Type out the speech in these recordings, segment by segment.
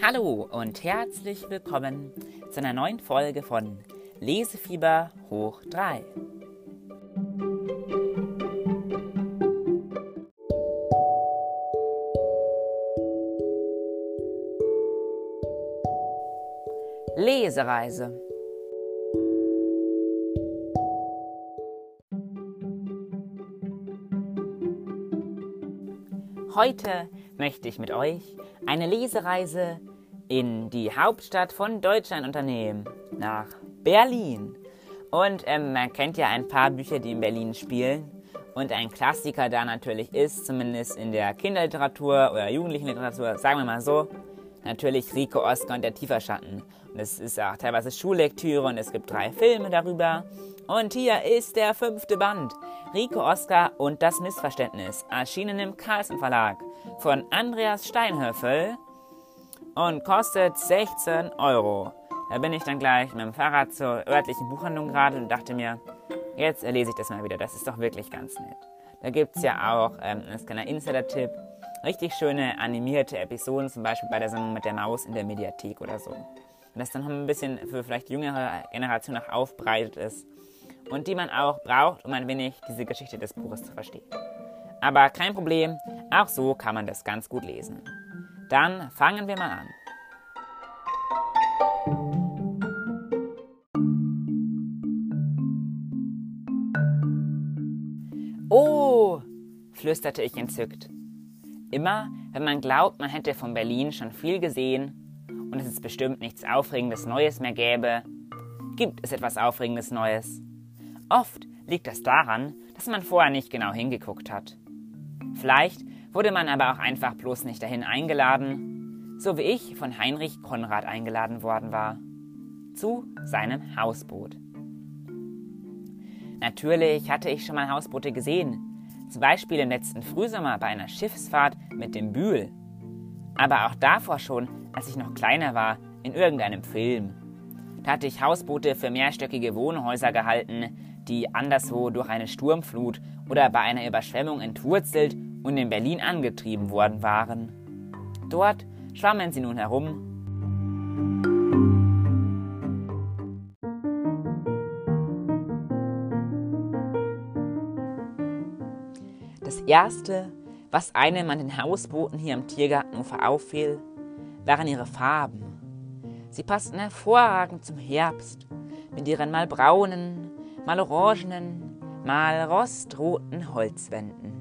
Hallo und herzlich willkommen zu einer neuen Folge von Lesefieber hoch 3. Lesereise Heute möchte ich mit euch eine Lesereise in die Hauptstadt von Deutschland unternehmen, nach Berlin. Und ähm, man kennt ja ein paar Bücher, die in Berlin spielen. Und ein Klassiker da natürlich ist, zumindest in der Kinderliteratur oder Jugendlichenliteratur, sagen wir mal so, natürlich Rico Oskar und der Tieferschatten. Und es ist auch teilweise Schullektüre und es gibt drei Filme darüber. Und hier ist der fünfte Band. Rico Oskar und das Missverständnis, erschienen im Carlsen Verlag von Andreas Steinhöfel und kostet 16 Euro. Da bin ich dann gleich mit dem Fahrrad zur örtlichen Buchhandlung gerade und dachte mir, jetzt lese ich das mal wieder, das ist doch wirklich ganz nett. Da gibt es ja auch, ähm, ein kleiner Insider-Tipp, richtig schöne animierte Episoden, zum Beispiel bei der Sendung mit der Maus in der Mediathek oder so. Und das dann noch ein bisschen für vielleicht jüngere Generationen auch aufbereitet ist und die man auch braucht, um ein wenig diese Geschichte des Buches zu verstehen. Aber kein Problem, auch so kann man das ganz gut lesen. Dann fangen wir mal an. Oh, flüsterte ich entzückt. Immer, wenn man glaubt, man hätte von Berlin schon viel gesehen und es ist bestimmt nichts Aufregendes Neues mehr gäbe, gibt es etwas Aufregendes Neues. Oft liegt das daran, dass man vorher nicht genau hingeguckt hat. Vielleicht wurde man aber auch einfach bloß nicht dahin eingeladen, so wie ich von Heinrich Konrad eingeladen worden war. Zu seinem Hausboot. Natürlich hatte ich schon mal Hausboote gesehen, zum Beispiel im letzten Frühsommer bei einer Schiffsfahrt mit dem Bühl. Aber auch davor schon, als ich noch kleiner war, in irgendeinem Film. Da hatte ich Hausboote für mehrstöckige Wohnhäuser gehalten, die anderswo durch eine Sturmflut oder bei einer Überschwemmung entwurzelt und in Berlin angetrieben worden waren. Dort schwammen sie nun herum. Das Erste, was einem an den Hausbooten hier im Tiergartenufer auffiel, waren ihre Farben. Sie passten hervorragend zum Herbst mit ihren mal braunen, mal orangenen, mal rostroten Holzwänden.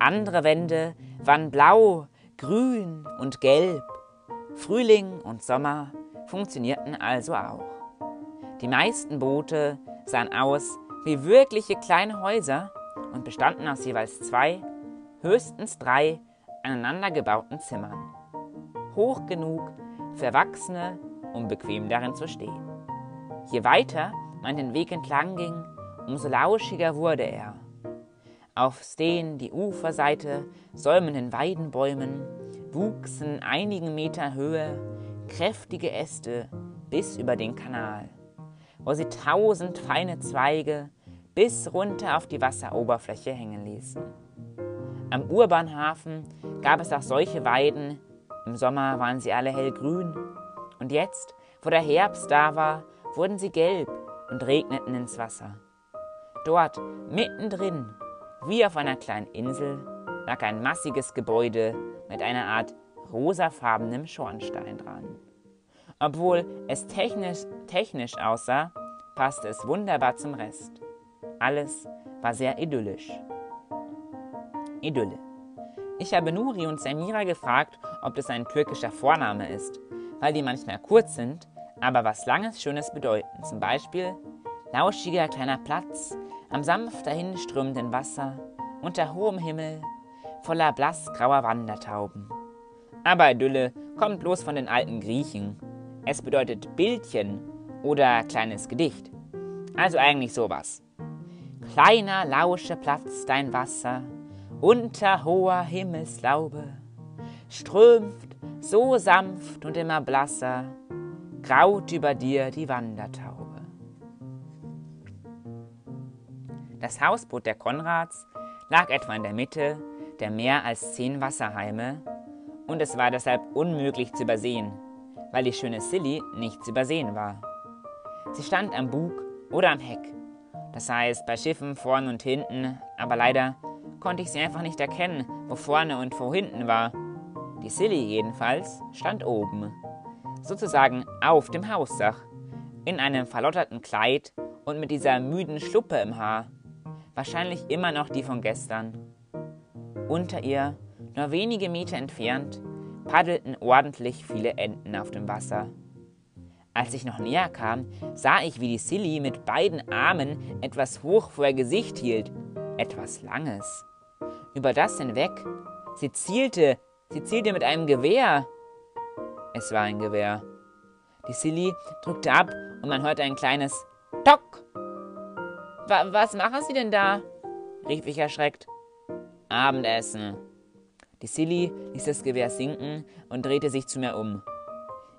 Andere Wände waren blau, grün und gelb. Frühling und Sommer funktionierten also auch. Die meisten Boote sahen aus wie wirkliche kleine Häuser und bestanden aus jeweils zwei, höchstens drei aneinander gebauten Zimmern. Hoch genug für Erwachsene, um bequem darin zu stehen. Je weiter man den Weg entlang ging, umso lauschiger wurde er. Auf den die Uferseite säumenden Weidenbäumen wuchsen einigen Meter Höhe kräftige Äste bis über den Kanal, wo sie tausend feine Zweige bis runter auf die Wasseroberfläche hängen ließen. Am Urbahnhafen gab es auch solche Weiden, im Sommer waren sie alle hellgrün, und jetzt, wo der Herbst da war, wurden sie gelb und regneten ins Wasser. Dort, mittendrin, wie auf einer kleinen Insel, lag ein massiges Gebäude mit einer Art rosafarbenem Schornstein dran. Obwohl es technisch, technisch aussah, passte es wunderbar zum Rest. Alles war sehr idyllisch. Idylle. Ich habe Nuri und Samira gefragt, ob das ein türkischer Vorname ist, weil die manchmal kurz sind aber was Langes, Schönes bedeuten. Zum Beispiel lauschiger kleiner Platz am sanft dahinströmenden Wasser unter hohem Himmel voller blassgrauer Wandertauben. Aber Idylle kommt bloß von den alten Griechen. Es bedeutet Bildchen oder kleines Gedicht. Also eigentlich sowas. Kleiner lausche Platz dein Wasser unter hoher Himmelslaube strömt so sanft und immer blasser graut über dir die Wandertaube. Das Hausboot der Konrads lag etwa in der Mitte der mehr als zehn Wasserheime Und es war deshalb unmöglich zu übersehen, weil die schöne Silly nicht zu übersehen war. Sie stand am Bug oder am Heck, das heißt bei Schiffen vorn und hinten, aber leider konnte ich sie einfach nicht erkennen, wo vorne und wo hinten war. Die Silly jedenfalls stand oben, sozusagen auf dem Hausdach, in einem verlotterten Kleid und mit dieser müden Schluppe im Haar, wahrscheinlich immer noch die von gestern. Unter ihr, nur wenige Meter entfernt, paddelten ordentlich viele Enten auf dem Wasser. Als ich noch näher kam, sah ich, wie die Silly mit beiden Armen etwas hoch vor ihr Gesicht hielt, etwas Langes. Über das hinweg, sie zielte, sie zielte mit einem Gewehr. Es war ein Gewehr. Die Silly drückte ab und man hörte ein kleines Tock. Wa was machen Sie denn da? rief ich erschreckt. Abendessen. Die Silly ließ das Gewehr sinken und drehte sich zu mir um.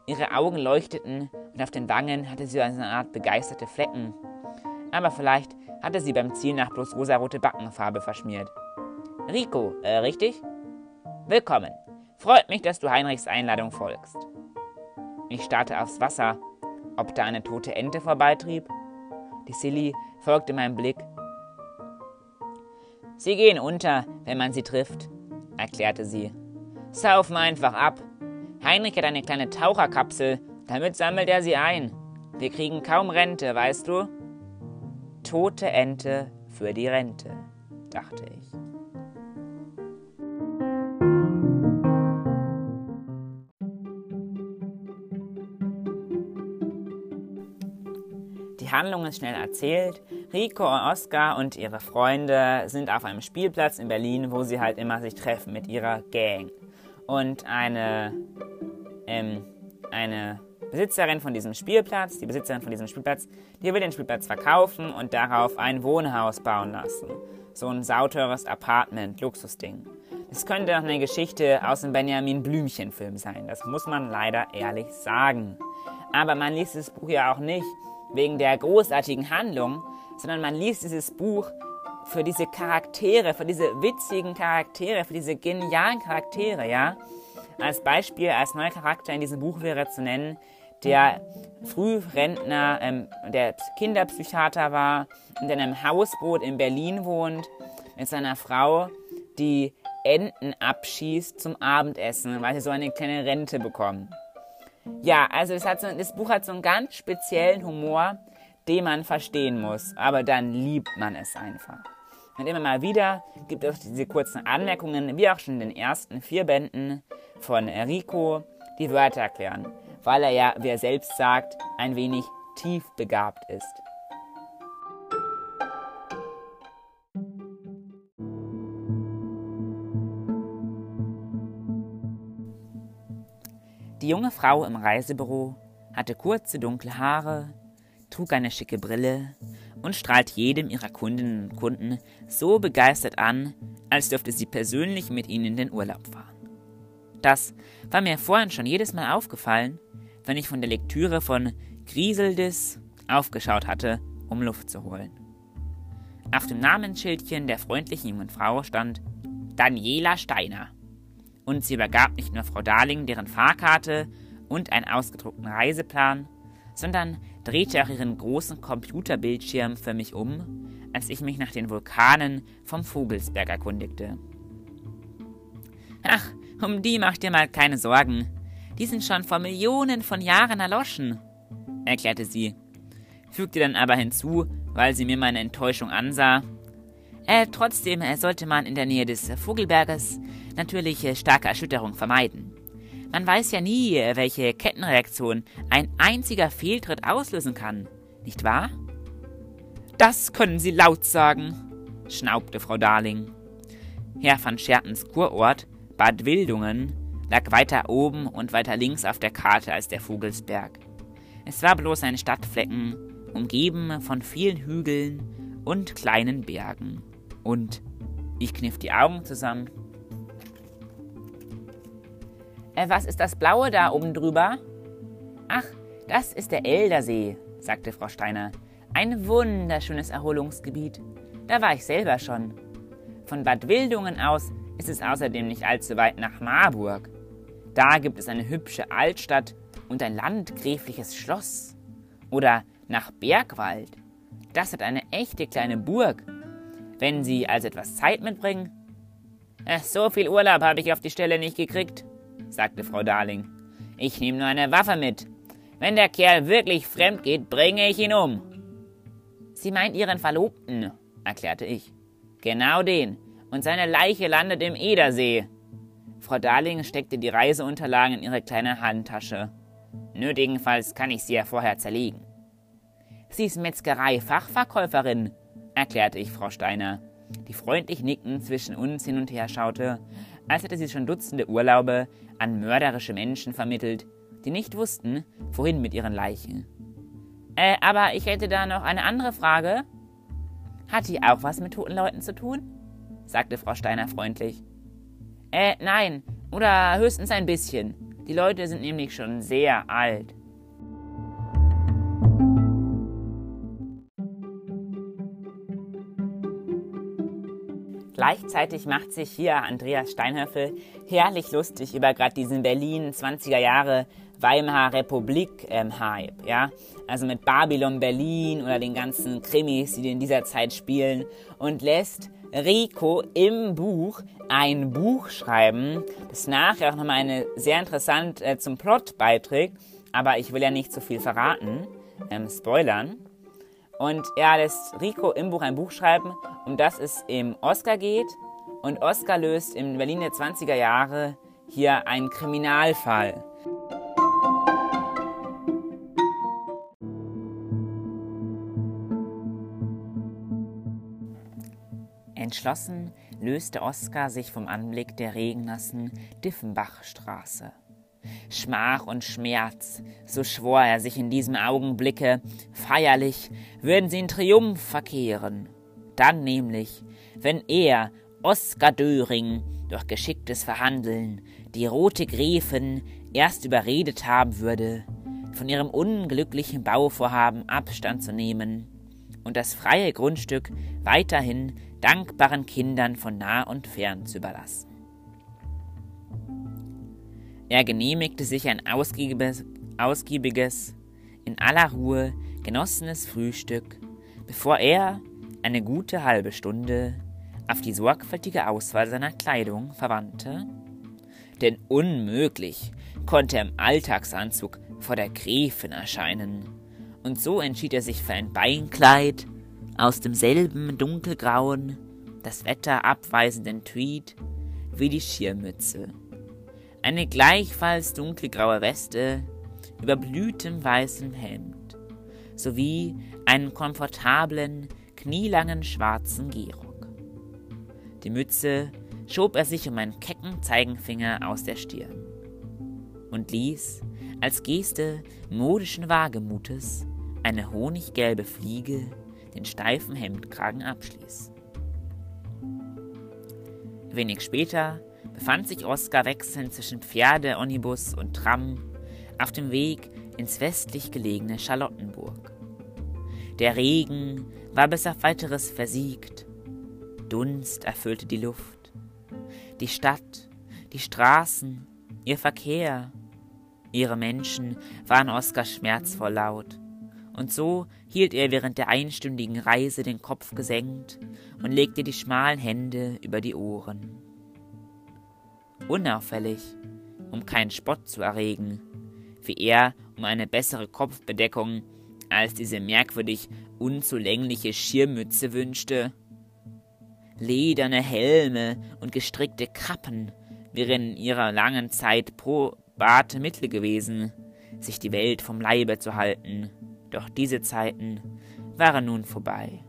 Ihre Augen leuchteten und auf den Wangen hatte sie eine Art begeisterte Flecken. Aber vielleicht hatte sie beim Ziel nach bloß rosarote Backenfarbe verschmiert. Rico, äh, richtig? Willkommen. Freut mich, dass du Heinrichs Einladung folgst. Ich starrte aufs Wasser, ob da eine tote Ente vorbeitrieb. Die Silly folgte meinem Blick. Sie gehen unter, wenn man sie trifft, erklärte sie. Saufen einfach ab. Heinrich hat eine kleine Taucherkapsel, damit sammelt er sie ein. Wir kriegen kaum Rente, weißt du? Tote Ente für die Rente, dachte ich. Die Handlung ist schnell erzählt. Rico und Oskar und ihre Freunde sind auf einem Spielplatz in Berlin, wo sie halt immer sich treffen mit ihrer Gang. Und eine, ähm, eine Besitzerin von diesem Spielplatz, die Besitzerin von diesem Spielplatz, die will den Spielplatz verkaufen und darauf ein Wohnhaus bauen lassen. So ein sauteures Apartment, Luxusding. Das könnte auch eine Geschichte aus dem Benjamin Blümchen-Film sein. Das muss man leider ehrlich sagen. Aber man liest das Buch ja auch nicht wegen der großartigen Handlung, sondern man liest dieses Buch für diese Charaktere, für diese witzigen Charaktere, für diese genialen Charaktere, ja. Als Beispiel, als neuer Charakter in diesem Buch wäre zu nennen der Frührentner, ähm, der Kinderpsychiater war und in einem Hausboot in Berlin wohnt mit seiner Frau, die Enten abschießt zum Abendessen, weil sie so eine kleine Rente bekommen. Ja, also das, so, das Buch hat so einen ganz speziellen Humor, den man verstehen muss, aber dann liebt man es einfach. Und immer mal wieder gibt es diese kurzen Anmerkungen, wie auch schon in den ersten vier Bänden von Rico, die Wörter erklären weil er ja, wie er selbst sagt, ein wenig tief begabt ist. Junge Frau im Reisebüro hatte kurze dunkle Haare, trug eine schicke Brille und strahlt jedem ihrer Kundinnen und Kunden so begeistert an, als dürfte sie persönlich mit ihnen in den Urlaub fahren. Das war mir vorhin schon jedes Mal aufgefallen, wenn ich von der Lektüre von Grieseldis aufgeschaut hatte, um Luft zu holen. Auf dem Namensschildchen der freundlichen jungen Frau stand Daniela Steiner. Und sie übergab nicht nur Frau Darling deren Fahrkarte und einen ausgedruckten Reiseplan, sondern drehte auch ihren großen Computerbildschirm für mich um, als ich mich nach den Vulkanen vom Vogelsberg erkundigte. Ach, um die macht dir mal keine Sorgen, die sind schon vor Millionen von Jahren erloschen, erklärte sie, fügte dann aber hinzu, weil sie mir meine Enttäuschung ansah. Äh, trotzdem äh, sollte man in der Nähe des Vogelberges natürlich äh, starke Erschütterung vermeiden. Man weiß ja nie, äh, welche Kettenreaktion ein einziger Fehltritt auslösen kann, nicht wahr? Das können Sie laut sagen, schnaubte Frau Darling. Herr van Schertens Kurort, Bad Wildungen, lag weiter oben und weiter links auf der Karte als der Vogelsberg. Es war bloß ein Stadtflecken, umgeben von vielen Hügeln und kleinen Bergen. Und ich kniff die Augen zusammen. Äh, was ist das Blaue da oben drüber? Ach, das ist der Eldersee, sagte Frau Steiner. Ein wunderschönes Erholungsgebiet. Da war ich selber schon. Von Bad Wildungen aus ist es außerdem nicht allzu weit nach Marburg. Da gibt es eine hübsche Altstadt und ein landgräfliches Schloss. Oder nach Bergwald. Das hat eine echte kleine Burg. Wenn Sie also etwas Zeit mitbringen. So viel Urlaub habe ich auf die Stelle nicht gekriegt, sagte Frau Darling. Ich nehme nur eine Waffe mit. Wenn der Kerl wirklich fremd geht, bringe ich ihn um. Sie meint Ihren Verlobten, erklärte ich. Genau den. Und seine Leiche landet im Edersee. Frau Darling steckte die Reiseunterlagen in ihre kleine Handtasche. Nötigenfalls kann ich sie ja vorher zerlegen. Sie ist Metzgerei-Fachverkäuferin, erklärte ich Frau Steiner, die freundlich nickend zwischen uns hin und her schaute, als hätte sie schon Dutzende Urlaube an mörderische Menschen vermittelt, die nicht wussten, wohin mit ihren Leichen. Äh, aber ich hätte da noch eine andere Frage. Hat die auch was mit toten Leuten zu tun? sagte Frau Steiner freundlich. Äh, nein, oder höchstens ein bisschen. Die Leute sind nämlich schon sehr alt. Gleichzeitig macht sich hier Andreas Steinhöffel herrlich lustig über gerade diesen Berlin 20er Jahre Weimarer Republik ähm, Hype, ja? Also mit Babylon Berlin oder den ganzen Krimis, die in dieser Zeit spielen und lässt Rico im Buch ein Buch schreiben, das nachher auch nochmal eine sehr interessant äh, zum Plot beiträgt, aber ich will ja nicht zu viel verraten, ähm, spoilern. Und er lässt Rico im Buch ein Buch schreiben, um das es im Oscar geht. Und Oscar löst im Berlin der 20er Jahre hier einen Kriminalfall. Entschlossen löste Oskar sich vom Anblick der regennassen Diffenbachstraße. Schmach und Schmerz, so schwor er sich in diesem Augenblicke, feierlich würden sie in Triumph verkehren. Dann nämlich, wenn er, Oskar Döring, durch geschicktes Verhandeln die rote Gräfin erst überredet haben würde, von ihrem unglücklichen Bauvorhaben Abstand zu nehmen und das freie Grundstück weiterhin dankbaren Kindern von nah und fern zu überlassen. Er genehmigte sich ein ausgiebiges, ausgiebiges, in aller Ruhe genossenes Frühstück, bevor er eine gute halbe Stunde auf die sorgfältige Auswahl seiner Kleidung verwandte. Denn unmöglich konnte er im Alltagsanzug vor der Gräfin erscheinen, und so entschied er sich für ein Beinkleid aus demselben dunkelgrauen, das Wetter abweisenden Tweed wie die Schirmmütze eine gleichfalls dunkelgraue Weste über blühtem weißem Hemd sowie einen komfortablen, knielangen schwarzen Gehrock. Die Mütze schob er sich um einen kecken Zeigenfinger aus der Stirn und ließ, als Geste modischen Wagemutes, eine honiggelbe Fliege den steifen Hemdkragen abschließen. Wenig später befand sich Oskar wechselnd zwischen Pferde, Onibus und Tram auf dem Weg ins westlich gelegene Charlottenburg. Der Regen war bis auf weiteres versiegt. Dunst erfüllte die Luft. Die Stadt, die Straßen, ihr Verkehr, ihre Menschen waren Oskar schmerzvoll laut. Und so hielt er während der einstündigen Reise den Kopf gesenkt und legte die schmalen Hände über die Ohren unauffällig, um keinen Spott zu erregen, wie er um eine bessere Kopfbedeckung als diese merkwürdig unzulängliche Schirmmütze wünschte. Lederne Helme und gestrickte Kappen wären in ihrer langen Zeit probate Mittel gewesen, sich die Welt vom Leibe zu halten, doch diese Zeiten waren nun vorbei.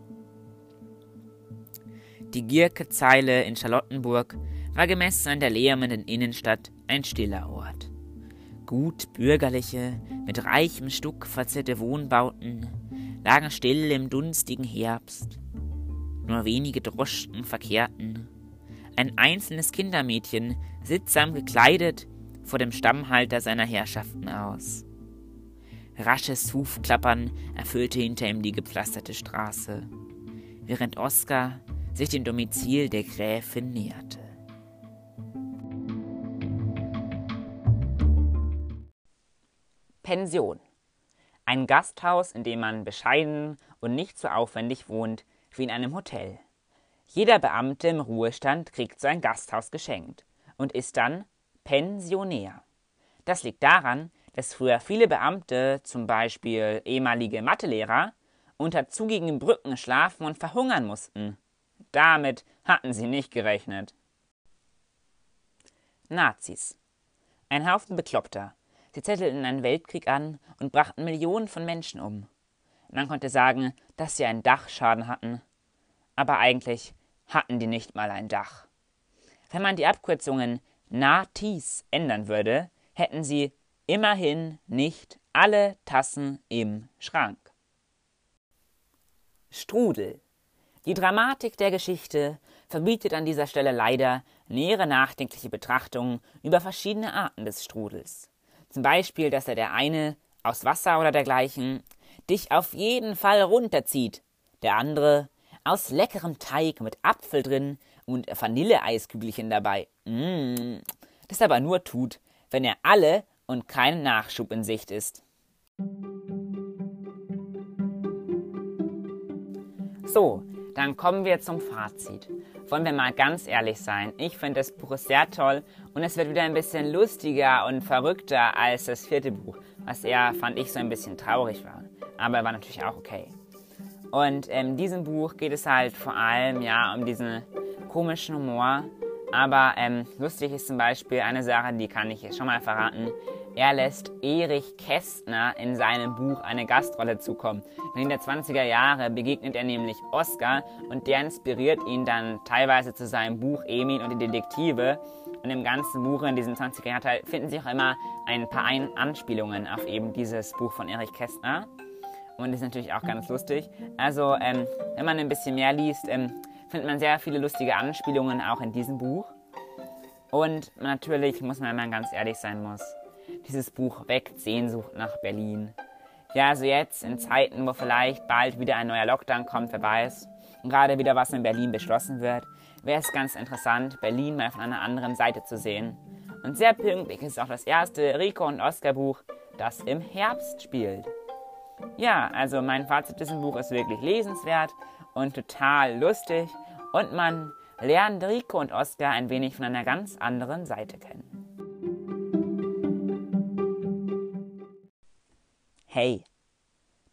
Die Gierke-Zeile in Charlottenburg war gemessen an der lärmenden Innenstadt ein stiller Ort. Gut bürgerliche, mit reichem Stuck verzierte Wohnbauten lagen still im dunstigen Herbst. Nur wenige Droschken verkehrten. Ein einzelnes Kindermädchen, sittsam gekleidet, vor dem Stammhalter seiner Herrschaften aus. Rasches Hufklappern erfüllte hinter ihm die gepflasterte Straße, während Oskar sich dem Domizil der Gräfin näherte. Pension. Ein Gasthaus, in dem man bescheiden und nicht so aufwendig wohnt wie in einem Hotel. Jeder Beamte im Ruhestand kriegt so ein Gasthaus geschenkt und ist dann Pensionär. Das liegt daran, dass früher viele Beamte, zum Beispiel ehemalige Mathelehrer, unter zugigen Brücken schlafen und verhungern mussten. Damit hatten sie nicht gerechnet. Nazis. Ein Haufen Bekloppter. Sie zettelten einen Weltkrieg an und brachten Millionen von Menschen um. Man konnte sagen, dass sie einen Dachschaden hatten. Aber eigentlich hatten die nicht mal ein Dach. Wenn man die Abkürzungen Nazis ändern würde, hätten sie immerhin nicht alle Tassen im Schrank. Strudel. Die Dramatik der Geschichte verbietet an dieser Stelle leider nähere nachdenkliche Betrachtungen über verschiedene Arten des Strudels. Zum Beispiel, dass er der eine aus Wasser oder dergleichen dich auf jeden Fall runterzieht, der andere aus leckerem Teig mit Apfel drin und Vanilleeiskügelchen dabei. Mmh. Das aber nur tut, wenn er alle und kein Nachschub in Sicht ist. So, dann kommen wir zum Fazit. Wollen wir mal ganz ehrlich sein. Ich finde das Buch sehr toll und es wird wieder ein bisschen lustiger und verrückter als das vierte Buch, was eher, fand ich, so ein bisschen traurig war. Aber war natürlich auch okay. Und in diesem Buch geht es halt vor allem ja um diesen komischen Humor. Aber ähm, lustig ist zum Beispiel eine Sache, die kann ich jetzt schon mal verraten. Er lässt Erich Kästner in seinem Buch eine Gastrolle zukommen. In den 20er Jahren begegnet er nämlich Oscar und der inspiriert ihn dann teilweise zu seinem Buch Emil und die Detektive. Und im ganzen Buch in diesem 20er Jahren finden sich auch immer ein paar Anspielungen auf eben dieses Buch von Erich Kästner. Und das ist natürlich auch ganz lustig. Also, ähm, wenn man ein bisschen mehr liest, ähm, findet man sehr viele lustige Anspielungen auch in diesem Buch. Und natürlich muss man, wenn man ganz ehrlich sein muss, dieses Buch weckt Sehnsucht nach Berlin. Ja, also jetzt in Zeiten, wo vielleicht bald wieder ein neuer Lockdown kommt, wer weiß, und gerade wieder was in Berlin beschlossen wird, wäre es ganz interessant, Berlin mal von einer anderen Seite zu sehen. Und sehr pünktlich ist auch das erste Rico und Oscar Buch, das im Herbst spielt. Ja, also mein Fazit diesem Buch ist wirklich lesenswert und total lustig und man lernt Rico und Oscar ein wenig von einer ganz anderen Seite kennen. Hey,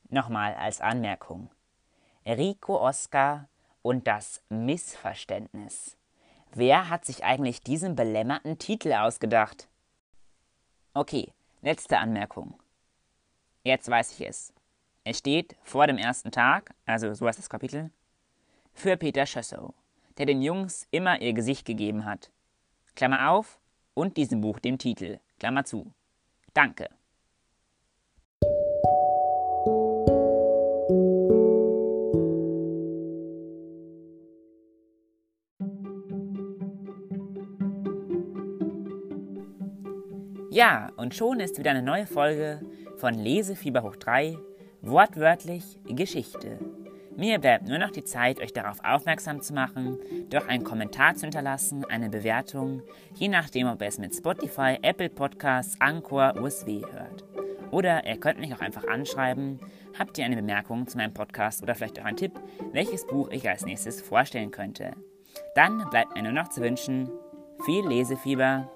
nochmal als Anmerkung. Rico Oscar und das Missverständnis. Wer hat sich eigentlich diesen belämmerten Titel ausgedacht? Okay, letzte Anmerkung. Jetzt weiß ich es. Es steht vor dem ersten Tag, also so heißt das Kapitel, für Peter Schössow, der den Jungs immer ihr Gesicht gegeben hat. Klammer auf und diesem Buch dem Titel. Klammer zu. Danke. Ja, und schon ist wieder eine neue Folge von Lesefieber hoch 3, wortwörtlich Geschichte. Mir bleibt nur noch die Zeit, euch darauf aufmerksam zu machen, doch einen Kommentar zu hinterlassen, eine Bewertung, je nachdem, ob ihr es mit Spotify, Apple Podcasts, Anchor, USW hört. Oder ihr könnt mich auch einfach anschreiben, habt ihr eine Bemerkung zu meinem Podcast oder vielleicht auch einen Tipp, welches Buch ich als nächstes vorstellen könnte. Dann bleibt mir nur noch zu wünschen, viel Lesefieber